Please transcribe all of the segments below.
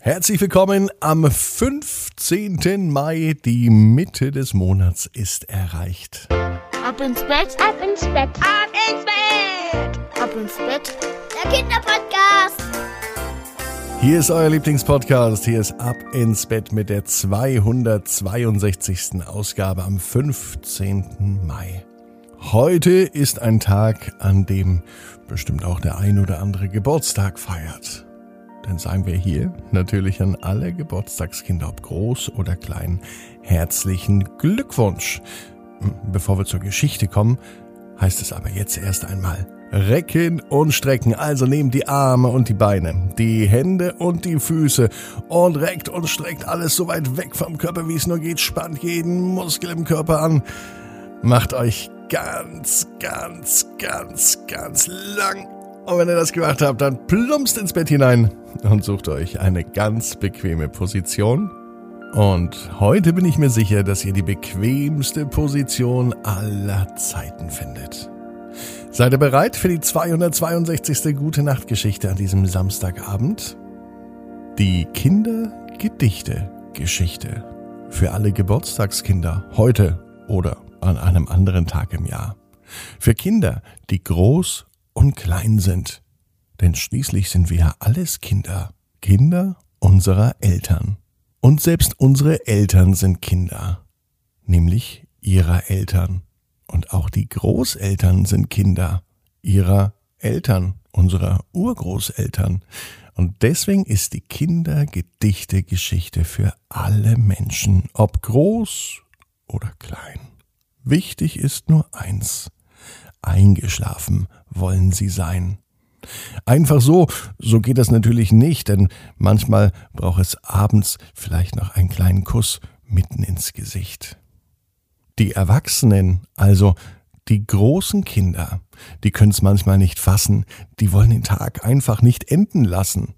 Herzlich willkommen am 15. Mai. Die Mitte des Monats ist erreicht. Ab ins Bett, ab ins Bett, ab ins Bett, ab ins Bett. Der Kinderpodcast. Hier ist euer Lieblingspodcast. Hier ist Ab ins Bett mit der 262. Ausgabe am 15. Mai. Heute ist ein Tag, an dem bestimmt auch der ein oder andere Geburtstag feiert. Dann sagen wir hier natürlich an alle Geburtstagskinder, ob groß oder klein, herzlichen Glückwunsch. Bevor wir zur Geschichte kommen, heißt es aber jetzt erst einmal Recken und strecken. Also nehmt die Arme und die Beine, die Hände und die Füße und reckt und streckt alles so weit weg vom Körper, wie es nur geht. Spannt jeden Muskel im Körper an. Macht euch ganz, ganz, ganz, ganz lang. Und wenn ihr das gemacht habt, dann plumpst ins Bett hinein und sucht euch eine ganz bequeme Position. Und heute bin ich mir sicher, dass ihr die bequemste Position aller Zeiten findet. Seid ihr bereit für die 262. Gute Nacht Geschichte an diesem Samstagabend? Die Kindergedichte Geschichte für alle Geburtstagskinder heute oder an einem anderen Tag im Jahr. Für Kinder, die groß und klein sind. Denn schließlich sind wir ja alles Kinder. Kinder unserer Eltern. Und selbst unsere Eltern sind Kinder. Nämlich ihrer Eltern. Und auch die Großeltern sind Kinder ihrer Eltern, unserer Urgroßeltern. Und deswegen ist die Kindergedichte-Geschichte für alle Menschen, ob groß oder klein. Wichtig ist nur eins. Eingeschlafen wollen sie sein. Einfach so, so geht das natürlich nicht, denn manchmal braucht es abends vielleicht noch einen kleinen Kuss mitten ins Gesicht. Die Erwachsenen, also die großen Kinder, die können es manchmal nicht fassen, die wollen den Tag einfach nicht enden lassen.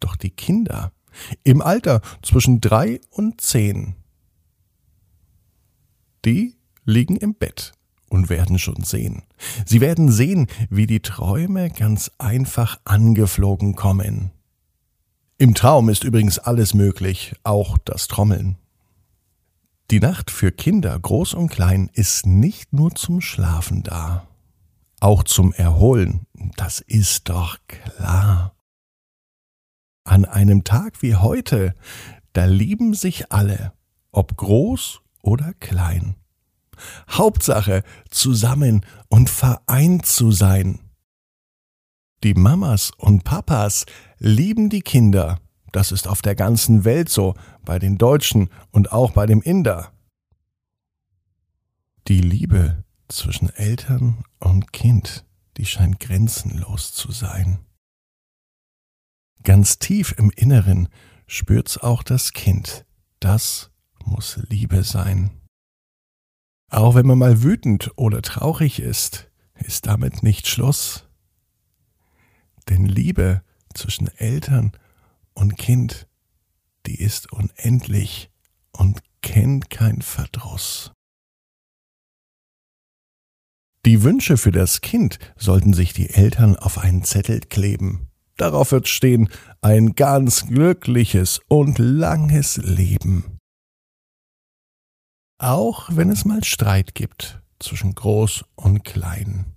Doch die Kinder im Alter zwischen drei und zehn, die liegen im Bett und werden schon sehen. Sie werden sehen, wie die Träume ganz einfach angeflogen kommen. Im Traum ist übrigens alles möglich, auch das Trommeln. Die Nacht für Kinder, groß und klein, ist nicht nur zum Schlafen da, auch zum Erholen, das ist doch klar. An einem Tag wie heute, da lieben sich alle, ob groß oder klein. Hauptsache, zusammen und vereint zu sein. Die Mamas und Papas lieben die Kinder. Das ist auf der ganzen Welt so, bei den Deutschen und auch bei dem Inder. Die Liebe zwischen Eltern und Kind, die scheint grenzenlos zu sein. Ganz tief im Inneren spürt's auch das Kind. Das muss Liebe sein. Auch wenn man mal wütend oder traurig ist, ist damit nicht Schluss. Denn Liebe zwischen Eltern und Kind, die ist unendlich und kennt kein Verdruss. Die Wünsche für das Kind sollten sich die Eltern auf einen Zettel kleben. Darauf wird stehen ein ganz glückliches und langes Leben. Auch wenn es mal Streit gibt zwischen Groß und Klein.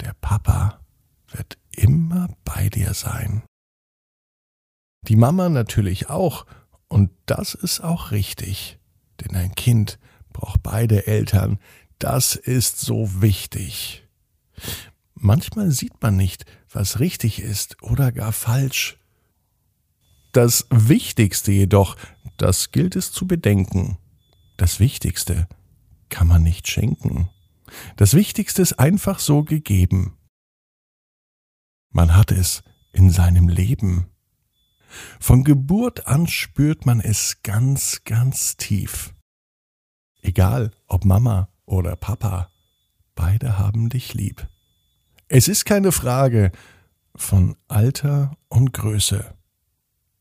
Der Papa wird immer bei dir sein. Die Mama natürlich auch, und das ist auch richtig, denn ein Kind braucht beide Eltern, das ist so wichtig. Manchmal sieht man nicht, was richtig ist oder gar falsch. Das Wichtigste jedoch, das gilt es zu bedenken, das Wichtigste kann man nicht schenken. Das Wichtigste ist einfach so gegeben. Man hat es in seinem Leben. Von Geburt an spürt man es ganz, ganz tief. Egal ob Mama oder Papa, beide haben dich lieb. Es ist keine Frage von Alter und Größe.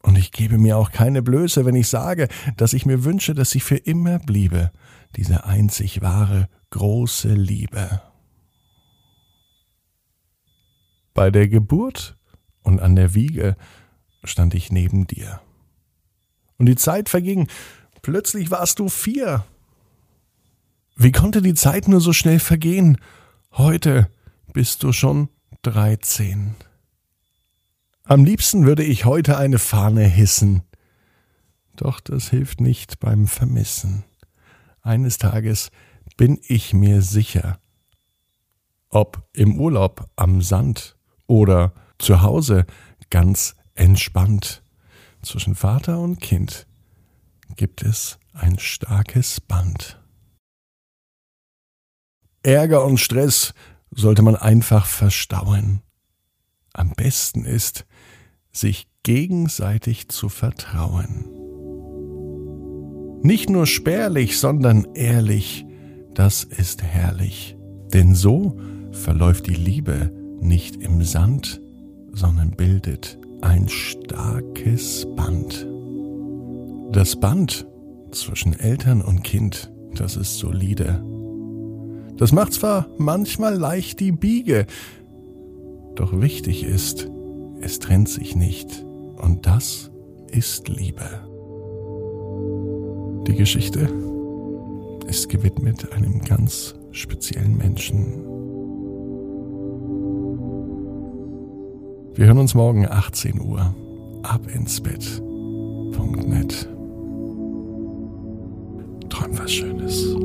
Und ich gebe mir auch keine Blöße, wenn ich sage, dass ich mir wünsche, dass sie für immer bliebe, diese einzig wahre, große Liebe. Bei der Geburt und an der Wiege stand ich neben dir. Und die Zeit verging, plötzlich warst du vier. Wie konnte die Zeit nur so schnell vergehen? Heute bist du schon dreizehn. Am liebsten würde ich heute eine Fahne hissen. Doch das hilft nicht beim Vermissen. Eines Tages bin ich mir sicher, ob im Urlaub am Sand oder zu Hause ganz entspannt. Zwischen Vater und Kind gibt es ein starkes Band. Ärger und Stress sollte man einfach verstauen. Am besten ist, sich gegenseitig zu vertrauen. Nicht nur spärlich, sondern ehrlich, das ist herrlich. Denn so verläuft die Liebe nicht im Sand, sondern bildet ein starkes Band. Das Band zwischen Eltern und Kind, das ist solide. Das macht zwar manchmal leicht die Biege, doch wichtig ist, es trennt sich nicht. Und das ist Liebe. Die Geschichte ist gewidmet einem ganz speziellen Menschen. Wir hören uns morgen 18 Uhr. Ab ins Bett.net. Träum was Schönes.